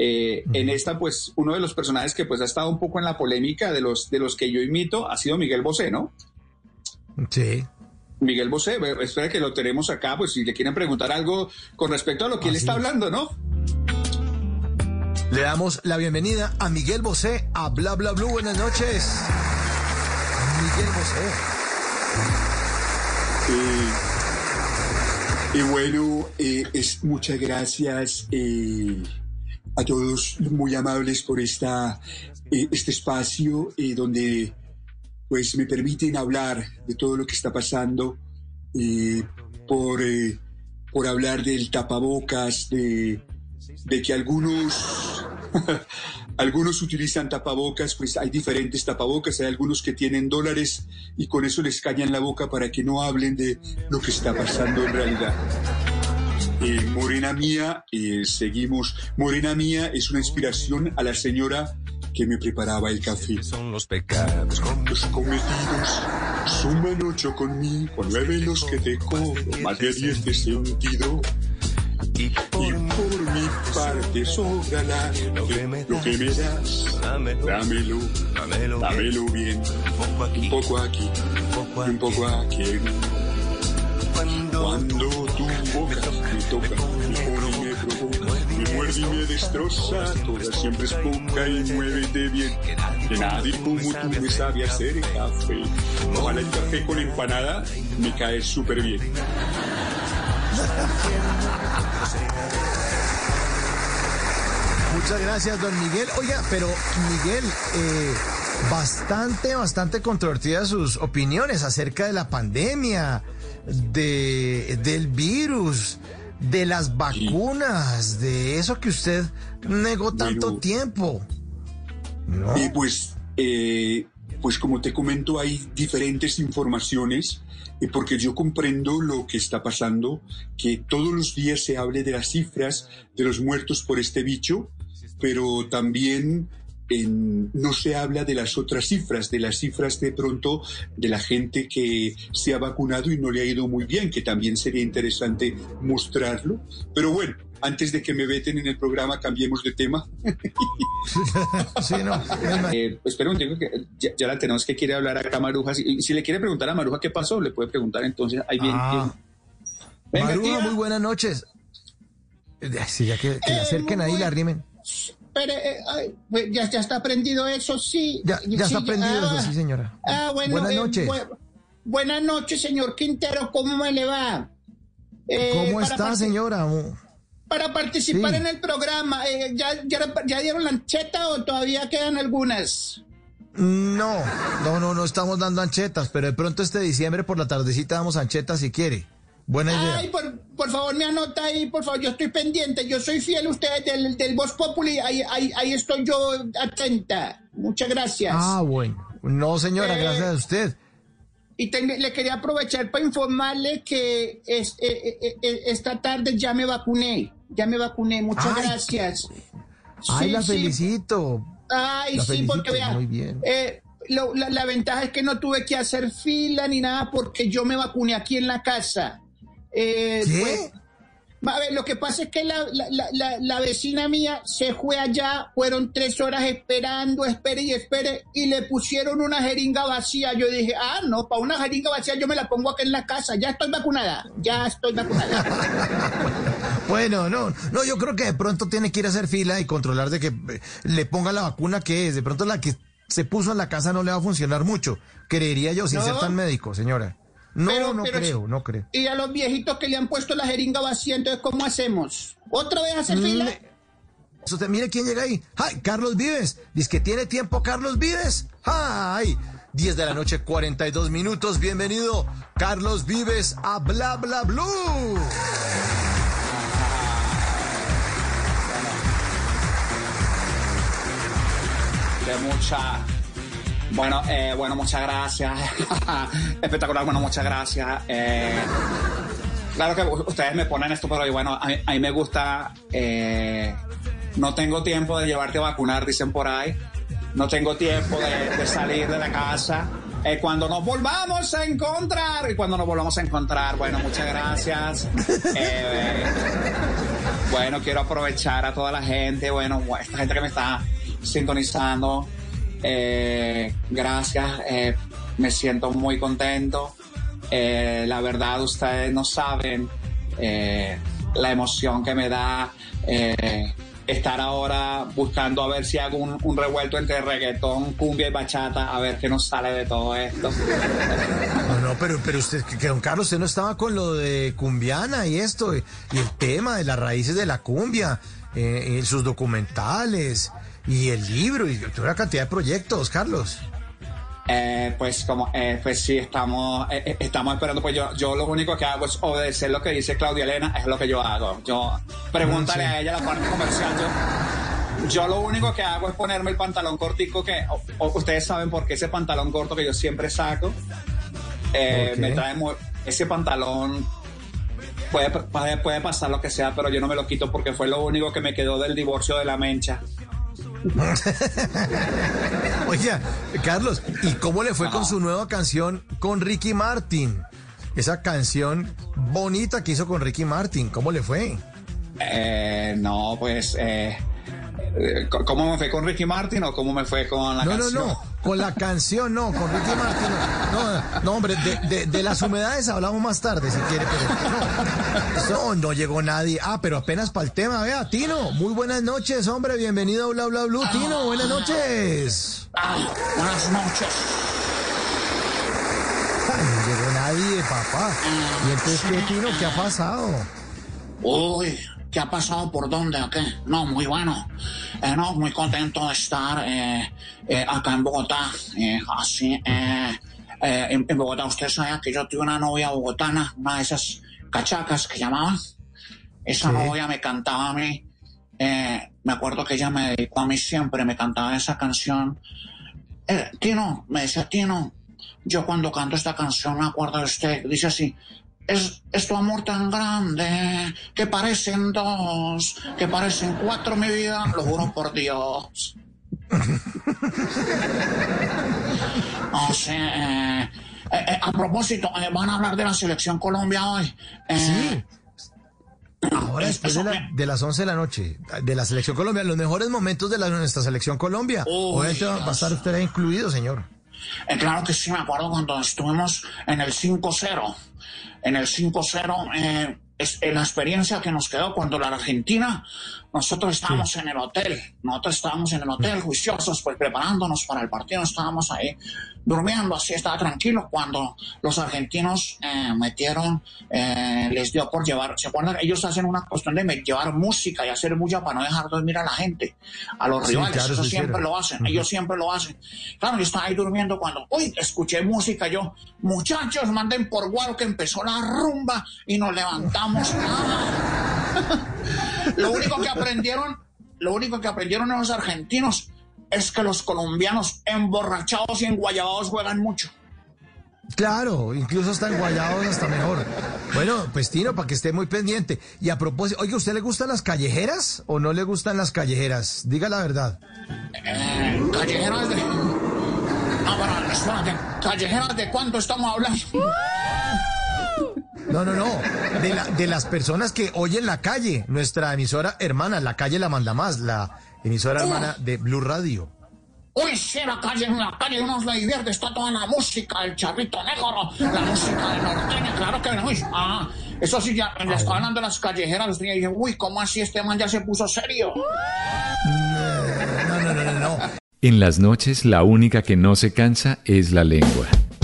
Eh, en esta, pues, uno de los personajes que pues ha estado un poco en la polémica de los, de los que yo imito ha sido Miguel Bosé, ¿no? Sí. Miguel Bosé, eh, espera que lo tenemos acá, pues si le quieren preguntar algo con respecto a lo que él está es. hablando, ¿no? Le damos la bienvenida a Miguel Bosé a Bla Bla Blue. Buenas noches. Miguel Bosé. Y bueno, eh, es, muchas gracias eh, a todos muy amables por esta, eh, este espacio eh, donde pues me permiten hablar de todo lo que está pasando, eh, por, eh, por hablar del tapabocas, de, de que algunos, algunos utilizan tapabocas, pues hay diferentes tapabocas, hay algunos que tienen dólares y con eso les cañan la boca para que no hablen de lo que está pasando en realidad. Eh, Morena Mía, eh, seguimos. Morena Mía es una inspiración a la señora que me preparaba el café. Son los pecados Los cometidos suman ocho conmigo, nueve los que te cobro, más de diez de sentido. y Y por mi parte sobra la Lo que me lo que me das. Dámelo. Dámelo, Dámelo bien. dámelo bien. un poco aquí, Un poco aquí, un poco y un poco aquí. Cuando, Cuando tu boca me toca, me pone y me provoca, me muerde y me destroza, toda siempre es poca y muévete bien. Que nadie como tú me sabe hacer café. Ojalá el café con empanada me cae súper bien. Muchas gracias, don Miguel. Oiga, pero Miguel, eh, bastante, bastante controvertidas sus opiniones acerca de la pandemia, de, del virus, de las vacunas, de eso que usted negó tanto Bueno. tiempo. ¿No? Y pues, eh, pues como te comento, hay diferentes informaciones, eh, porque yo comprendo lo que está pasando, que todos los días se hable de las cifras de los muertos por este bicho, pero también en- no se habla de las otras cifras, de las cifras de pronto de la gente que se ha vacunado y no le ha ido muy bien, que también sería interesante mostrarlo. Pero bueno, antes de que me veten en el programa, cambiemos de tema. Sí, no. Eh, espera un tiempo que ya, ya la tenemos que quiere hablar acá Maruja. Si, si le quiere preguntar a Maruja qué pasó, le puede preguntar entonces. Ahí bien. Ah. Venga, Maruja, tía. muy buenas noches. Eh, Sí, ya que, que le Eh, acerquen ahí y la arrimen. Pero, eh, ay, pues, ya, ya está prendido eso, sí. Ya, ya Sí, está prendido ah, eso, sí, señora. Ah, bueno. Buenas eh, noches. bu- buenas noches, señor Quintero. ¿Cómo me le va? Eh, ¿Cómo está, señora? Para participar Sí. en el programa, eh, ¿ya, ya, ya dieron la ancheta o todavía quedan algunas? No, no, no, no estamos dando anchetas, pero de pronto este diciembre por la tardecita damos anchetas si quiere. Buena idea. Ay, por, por favor, me anota ahí, por favor, yo estoy pendiente, yo soy fiel a ustedes del, del Voz Populi, ahí, ahí, ahí estoy yo atenta. Muchas gracias. Ah, bueno. No, señora, Eh, gracias a usted. Y te- le quería aprovechar para informarle que es- eh, eh, esta tarde ya me vacuné, ya me vacuné, muchas Ay. gracias. Ay, Sí, la sí. felicito. Ay, La sí, felicito, porque vea, muy bien. lo- la, la ventaja es que no tuve que hacer fila ni nada porque yo me vacuné aquí en la casa. Eh, ¿Qué? pues, a ver, lo que pasa es que la, la- la- la- vecina mía se fue allá, fueron tres horas esperando, espere y espere, y le pusieron una jeringa vacía. Yo dije, ah, no, para una jeringa vacía yo me la pongo aquí en la casa, ya estoy vacunada, ya estoy vacunada. Bueno, no, no, yo creo que de pronto tiene que ir a hacer fila y controlar de que eh, le ponga la vacuna que es. De pronto la que se puso en la casa no le va a funcionar mucho. Creería yo, sin No. ser tan médico, señora. No, Pero- no pero creo, si- no creo. y a los viejitos que le han puesto la jeringa vacía, entonces, ¿cómo hacemos? ¿Otra vez hacer fila? Mire quién llega ahí. ¡Ay, Carlos Vives! Dice que tiene tiempo Carlos Vives. ¡Ay! 10 de la noche, 42 minutos. Bienvenido, Carlos Vives, a Bla Bla Blue. mucha. Bueno, eh, bueno, muchas gracias. Espectacular, bueno, muchas gracias. Eh, claro que ustedes me ponen esto, pero bueno, a mí, me gusta. eh, no tengo tiempo de llevarte a vacunar, dicen por ahí. No tengo tiempo de, de salir de la casa. Eh, cuando nos volvamos a encontrar, y cuando nos volvamos a encontrar, bueno, muchas gracias. Eh, bueno, quiero aprovechar a toda la gente, bueno, esta gente que me está sintonizando. Eh, gracias, eh, me siento muy contento. Eh, la verdad, ustedes no saben eh, la emoción que me da eh, estar ahora buscando a ver si hago un, un revuelto entre reggaetón, cumbia y bachata, a ver qué nos sale de todo esto. No, no, pero, pero usted, que, don Carlos, usted no estaba con lo de cumbiana y esto, y, el tema de las raíces de la cumbia, eh, y sus documentales, y el libro, y toda una cantidad de proyectos, Carlos. Eh, pues como eh, pues sí estamos eh, eh, estamos esperando pues yo yo lo único que hago es obedecer lo que dice Claudia Elena es lo que yo hago yo pregúntale Sí. a ella la parte comercial yo yo lo único que hago es ponerme el pantalón cortico que o- o ustedes saben por qué ese pantalón corto que yo siempre saco eh, Ok. me trae mu- ese pantalón puede, puede puede pasar lo que sea pero yo no me lo quito porque fue lo único que me quedó del divorcio de la mencha Oiga, Carlos, ¿y cómo le fue con su nueva canción con Ricky Martin? Esa canción bonita que hizo con Ricky Martin, ¿cómo le fue? Eh, no, pues, eh, ¿cómo me fue con Ricky Martin o cómo me fue con la No, no, canción? no, con la canción no, con Ricky Martin no. No, no, hombre, de, de- de las humedades hablamos más tarde si quiere, pero no, no, no llegó nadie. Ah, pero apenas para el tema, vea, Tino, muy buenas noches, hombre, bienvenido a Bla Bla Blue, Tino, buenas noches. Ah, buenas noches. No llegó nadie, papá. ¿Y entonces qué, Tino, qué ha pasado? Uy, ¿qué ha pasado por dónde o qué? No, muy bueno. Eh, no, muy contento de estar eh, eh, acá en Bogotá. Así, en, en Bogotá, usted sabe que yo tuve una novia bogotana, una de esas cachacas que llamaban. Esa Sí. novia me cantaba a mí. me acuerdo que ella me dedicó a mí siempre, me cantaba esa canción. Tino, me decía Tino, yo cuando canto esta canción me acuerdo de usted. Dice así, es, es tu amor tan grande que parecen dos, que parecen cuatro, mi vida, lo juro por Dios. No sé, eh, eh, eh, a propósito, eh, van a hablar de la selección Colombia hoy. Sí. Ahora es- después de, la- de las 11 de la noche, de la selección Colombia, los mejores momentos de la, nuestra selección Colombia. Obviamente va a estar Dios. usted incluido, señor. Eh, claro que sí, me acuerdo cuando estuvimos en el 5-0. En el 5-0, eh, eh, la experiencia que nos quedó cuando la Argentina, nosotros estábamos en el hotel, nosotros estábamos en el hotel juiciosos, pues preparándonos para el partido, estábamos ahí durmiendo, así estaba tranquilo cuando los argentinos eh, metieron, eh, les dio por llevar, ¿se acuerdan? Ellos hacen una cuestión de llevar música y hacer bulla para no dejar dormir a la gente, a los Sí, rivales, claro, eso siempre hicieron. lo hacen, ellos siempre lo hacen. Claro, yo estaba ahí durmiendo cuando, uy, escuché música, yo, muchachos, manden por guaro que empezó la rumba y nos levantamos. Lo único que aprendieron, lo único que aprendieron los argentinos es que los colombianos emborrachados y enguayabados juegan mucho. Claro, incluso están guayados hasta mejor. Bueno, pues Tino, para que esté muy pendiente. Y a propósito, oiga, ¿usted le gustan las callejeras o no le gustan las callejeras? Diga la verdad. Eh, callejeras de... No, pero espérate, callejeras de cuánto estamos hablando. No, no, no. De, la- de las personas que oyen la calle. Nuestra emisora hermana, la calle la manda más, la emisora hermana de Blue Radio. Uy, sí, la calle, en la calle uno se divierte, está toda la música, el charrito negro, la música de norteña, claro que no. Ah, eso sí, ya, les estaban hablando de las callejeras, y dije, uy, ¿cómo así este man ya se puso serio? No, no, no, no, no. En las noches la única que no se cansa es la lengua.